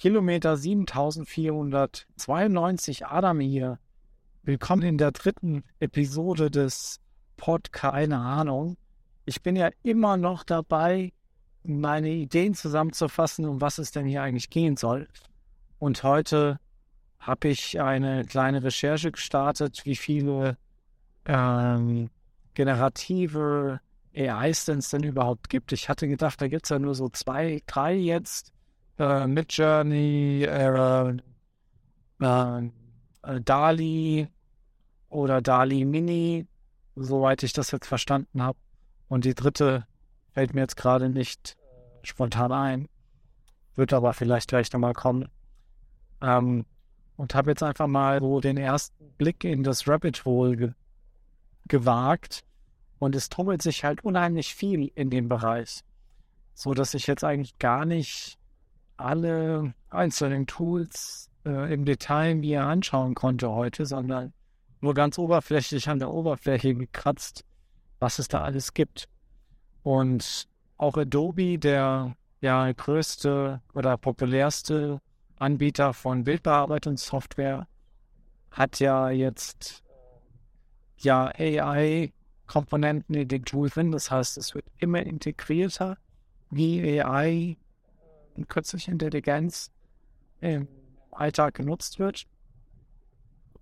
Kilometer 7492 Adam hier. Willkommen in der dritten Episode des Pod, keine Ahnung. Ich bin ja immer noch dabei, meine Ideen zusammenzufassen, um was es denn hier eigentlich gehen soll. Und heute habe ich eine kleine Recherche gestartet, wie viele ähm, generative AIs denn es denn überhaupt gibt. Ich hatte gedacht, da gibt es ja nur so zwei, drei jetzt äh, Midjourney, äh, äh, Dali oder Dali Mini, soweit ich das jetzt verstanden habe. Und die dritte fällt mir jetzt gerade nicht spontan ein, wird aber vielleicht gleich nochmal kommen. Ähm, und habe jetzt einfach mal so den ersten Blick in das Rabbit Hole ge gewagt. Und es tummelt sich halt unheimlich viel in dem Bereich, so dass ich jetzt eigentlich gar nicht alle einzelnen Tools äh, im Detail mir anschauen konnte heute, sondern nur ganz oberflächlich an der Oberfläche gekratzt, was es da alles gibt. Und auch Adobe, der ja größte oder populärste Anbieter von Bildbearbeitungssoftware, hat ja jetzt ja AI-Komponenten in den Tool drin. Das heißt, es wird immer integrierter, wie AI künstliche Intelligenz im Alltag genutzt wird.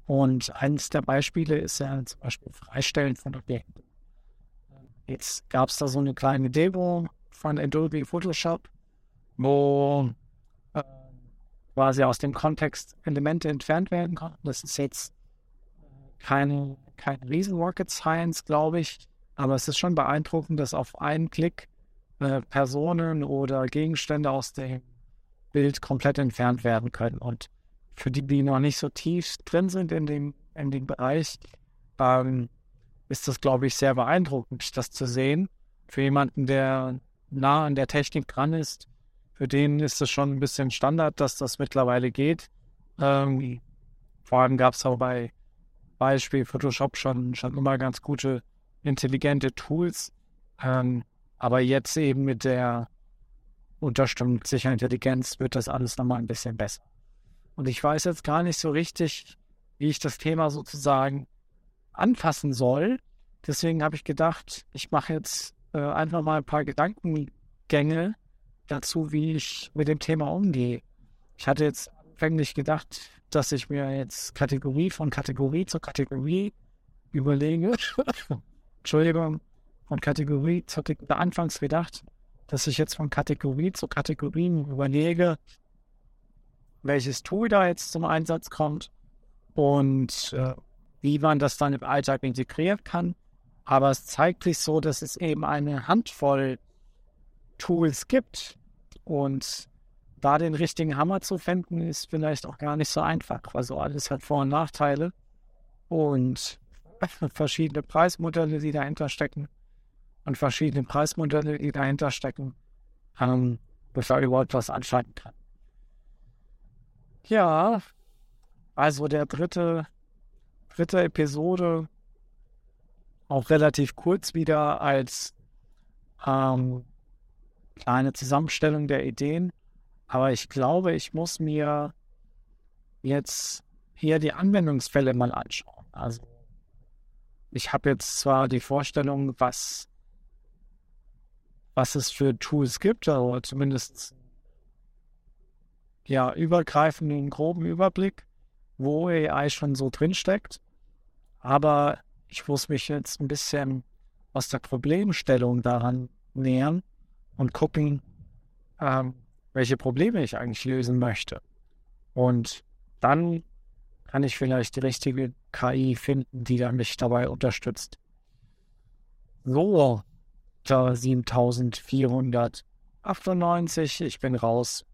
Und eines der Beispiele ist ja zum Beispiel Freistellen von Objekten. Jetzt gab es da so eine kleine Demo von Adobe Photoshop, wo äh, quasi aus dem Kontext Elemente entfernt werden konnten. Das ist jetzt keine, keine riesen Rocket Science, glaube ich, aber es ist schon beeindruckend, dass auf einen Klick äh, Personen oder Gegenstände aus dem Bild komplett entfernt werden können. Und für die, die noch nicht so tief drin sind in dem, in dem Bereich, ähm, ist das, glaube ich, sehr beeindruckend, das zu sehen. Für jemanden, der nah an der Technik dran ist, für den ist es schon ein bisschen Standard, dass das mittlerweile geht. Ähm, vor allem gab es auch bei Beispiel Photoshop schon, schon immer ganz gute, intelligente Tools. Ähm, aber jetzt eben mit der Unterstützung sicher Intelligenz wird das alles nochmal ein bisschen besser. Und ich weiß jetzt gar nicht so richtig, wie ich das Thema sozusagen anfassen soll. Deswegen habe ich gedacht, ich mache jetzt äh, einfach mal ein paar Gedankengänge dazu, wie ich mit dem Thema umgehe. Ich hatte jetzt anfänglich gedacht, dass ich mir jetzt Kategorie von Kategorie zu Kategorie überlege. Entschuldigung, von Kategorie zu Kategorie anfangs gedacht, dass ich jetzt von Kategorie zu Kategorie überlege, welches Tool da jetzt zum Einsatz kommt und äh, wie man das dann im Alltag integrieren kann. Aber es zeigt sich so, dass es eben eine Handvoll Tools gibt und da den richtigen Hammer zu finden, ist vielleicht auch gar nicht so einfach. Also alles hat Vor- und Nachteile und verschiedene Preismodelle, die dahinter stecken und verschiedene Preismodelle, die dahinter stecken, ähm, bevor überhaupt was anschalten kann. Ja, also der dritte, dritte Episode, auch relativ kurz wieder als ähm, kleine Zusammenstellung der Ideen. Aber ich glaube, ich muss mir jetzt hier die Anwendungsfälle mal anschauen. Also ich habe jetzt zwar die Vorstellung, was was es für Tools gibt, oder zumindest ja, übergreifenden, groben Überblick, wo AI schon so drinsteckt. Aber ich muss mich jetzt ein bisschen aus der Problemstellung daran nähern und gucken, ähm, welche Probleme ich eigentlich lösen möchte. Und dann kann ich vielleicht die richtige KI finden, die dann mich dabei unterstützt. So, 7498. Ich bin raus.